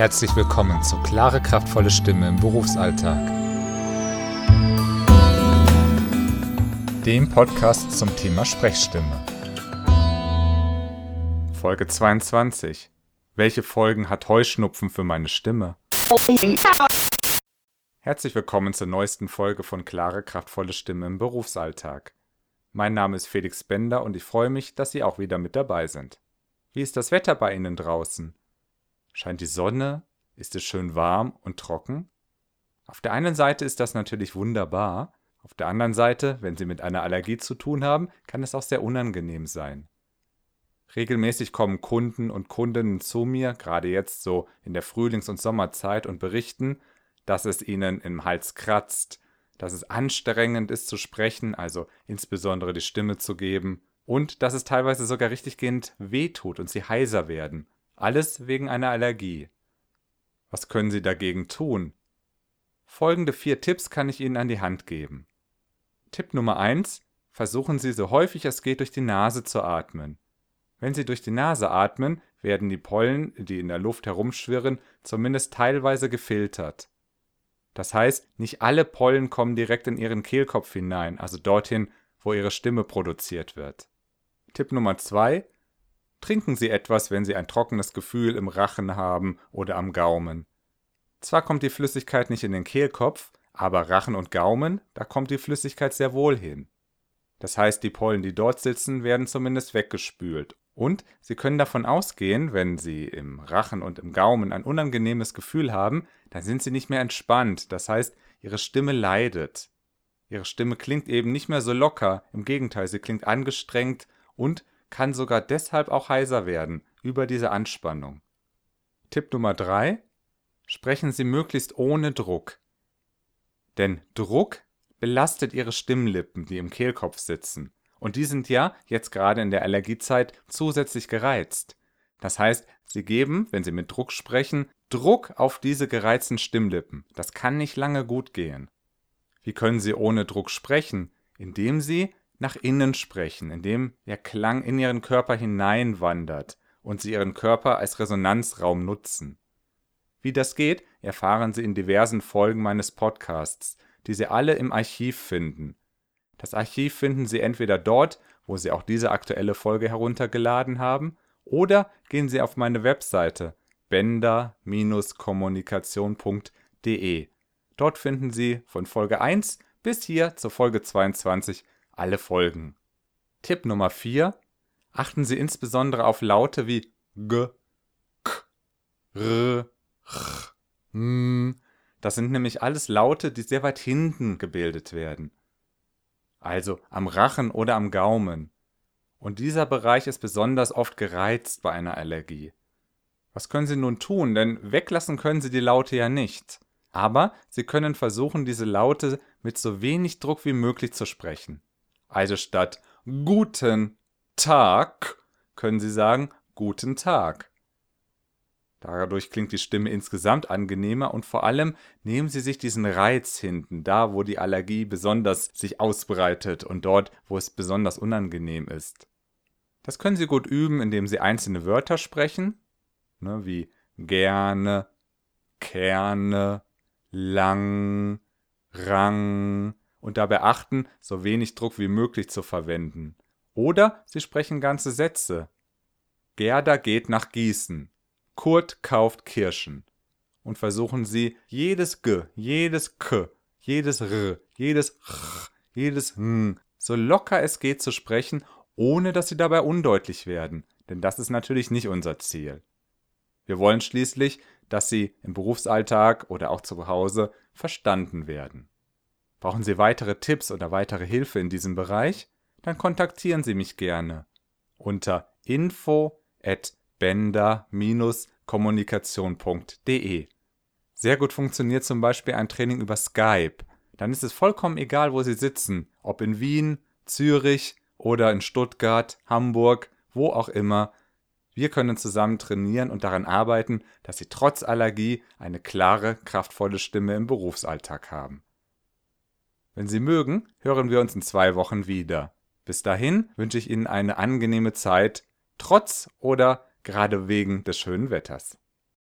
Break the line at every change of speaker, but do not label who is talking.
Herzlich willkommen zu Klare, kraftvolle Stimme im Berufsalltag. Dem Podcast zum Thema Sprechstimme. Folge 22. Welche Folgen hat Heuschnupfen für meine Stimme? Herzlich willkommen zur neuesten Folge von Klare, kraftvolle Stimme im Berufsalltag. Mein Name ist Felix Bender und ich freue mich, dass Sie auch wieder mit dabei sind. Wie ist das Wetter bei Ihnen draußen? Scheint die Sonne? Ist es schön warm und trocken? Auf der einen Seite ist das natürlich wunderbar, auf der anderen Seite, wenn Sie mit einer Allergie zu tun haben, kann es auch sehr unangenehm sein. Regelmäßig kommen Kunden und Kundinnen zu mir, gerade jetzt so in der Frühlings- und Sommerzeit, und berichten, dass es ihnen im Hals kratzt, dass es anstrengend ist zu sprechen, also insbesondere die Stimme zu geben, und dass es teilweise sogar richtiggehend wehtut und sie heiser werden. Alles wegen einer Allergie. Was können Sie dagegen tun? Folgende vier Tipps kann ich Ihnen an die Hand geben. Tipp Nummer eins: Versuchen Sie so häufig es geht durch die Nase zu atmen. Wenn Sie durch die Nase atmen, werden die Pollen, die in der Luft herumschwirren, zumindest teilweise gefiltert. Das heißt, nicht alle Pollen kommen direkt in Ihren Kehlkopf hinein, also dorthin, wo Ihre Stimme produziert wird. Tipp Nummer zwei: Trinken Sie etwas, wenn Sie ein trockenes Gefühl im Rachen haben oder am Gaumen. Zwar kommt die Flüssigkeit nicht in den Kehlkopf, aber Rachen und Gaumen, da kommt die Flüssigkeit sehr wohl hin. Das heißt, die Pollen, die dort sitzen, werden zumindest weggespült. Und Sie können davon ausgehen, wenn Sie im Rachen und im Gaumen ein unangenehmes Gefühl haben, dann sind Sie nicht mehr entspannt. Das heißt, Ihre Stimme leidet. Ihre Stimme klingt eben nicht mehr so locker, im Gegenteil, sie klingt angestrengt und kann sogar deshalb auch heiser werden über diese Anspannung. Tipp Nummer drei: Sprechen Sie möglichst ohne Druck. Denn Druck belastet Ihre Stimmlippen, die im Kehlkopf sitzen. Und die sind ja, jetzt gerade in der Allergiezeit, zusätzlich gereizt. Das heißt, Sie geben, wenn Sie mit Druck sprechen, Druck auf diese gereizten Stimmlippen. Das kann nicht lange gut gehen. Wie können Sie ohne Druck sprechen? Indem Sie nach innen sprechen, indem der Klang in ihren Körper hineinwandert und sie ihren Körper als Resonanzraum nutzen. Wie das geht, erfahren Sie in diversen Folgen meines Podcasts, die Sie alle im Archiv finden. Das Archiv finden Sie entweder dort, wo Sie auch diese aktuelle Folge heruntergeladen haben, oder gehen Sie auf meine Webseite bender-kommunikation.de. Dort finden Sie von Folge 1 bis hier zur Folge 22 alle Folgen. Tipp Nummer 4. Achten Sie insbesondere auf Laute wie g, k, r, ch, m. Das sind nämlich alles Laute, die sehr weit hinten gebildet werden. Also am Rachen oder am Gaumen. Und dieser Bereich ist besonders oft gereizt bei einer Allergie. Was können Sie nun tun? Denn weglassen können Sie die Laute ja nicht. Aber Sie können versuchen, diese Laute mit so wenig Druck wie möglich zu sprechen. Also statt guten Tag können Sie sagen guten Tag. Dadurch klingt die Stimme insgesamt angenehmer und vor allem nehmen Sie sich diesen Reiz hinten, da wo die Allergie besonders sich ausbreitet und dort, wo es besonders unangenehm ist. Das können Sie gut üben, indem Sie einzelne Wörter sprechen, ne, wie gerne, Kerne, lang, Rang, und dabei achten, so wenig Druck wie möglich zu verwenden. Oder Sie sprechen ganze Sätze. Gerda geht nach Gießen. Kurt kauft Kirschen. Und versuchen Sie jedes G, jedes K, jedes R, jedes Ch, jedes N so locker es geht zu sprechen, ohne dass Sie dabei undeutlich werden. Denn das ist natürlich nicht unser Ziel. Wir wollen schließlich, dass Sie im Berufsalltag oder auch zu Hause verstanden werden. Brauchen Sie weitere Tipps oder weitere Hilfe in diesem Bereich? Dann kontaktieren Sie mich gerne unter info at bender-kommunikation.de. Sehr gut funktioniert zum Beispiel ein Training über Skype. Dann ist es vollkommen egal, wo Sie sitzen, ob in Wien, Zürich oder in Stuttgart, Hamburg, wo auch immer. Wir können zusammen trainieren und daran arbeiten, dass Sie trotz Allergie eine klare, kraftvolle Stimme im Berufsalltag haben. Wenn Sie mögen, hören wir uns in zwei Wochen wieder. Bis dahin wünsche ich Ihnen eine angenehme Zeit, trotz oder gerade wegen des schönen Wetters.